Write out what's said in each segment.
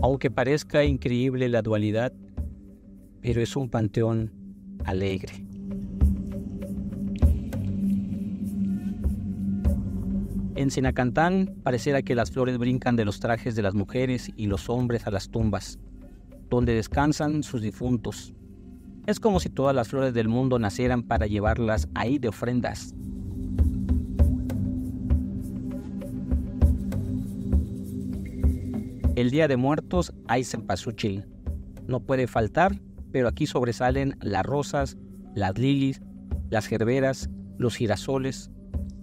Aunque parezca increíble la dualidad, pero es un panteón alegre. En Sinacantán pareciera que las flores brincan de los trajes de las mujeres y los hombres a las tumbas, donde descansan sus difuntos. Es como si todas las flores del mundo nacieran para llevarlas ahí de ofrendas. El Día de Muertos hay cempasúchil. No puede faltar, pero aquí sobresalen las rosas, las lilies, las gerberas, los girasoles,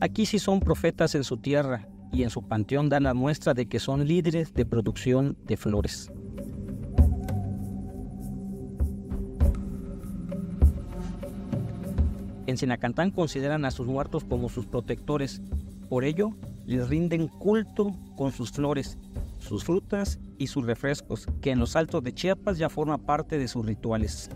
Aquí sí son profetas en su tierra y en su panteón dan la muestra de que son líderes de producción de flores. En Sinacantán consideran a sus muertos como sus protectores, por ello les rinden culto con sus flores, sus frutas y sus refrescos, que en los altos de Chiapas ya forma parte de sus rituales.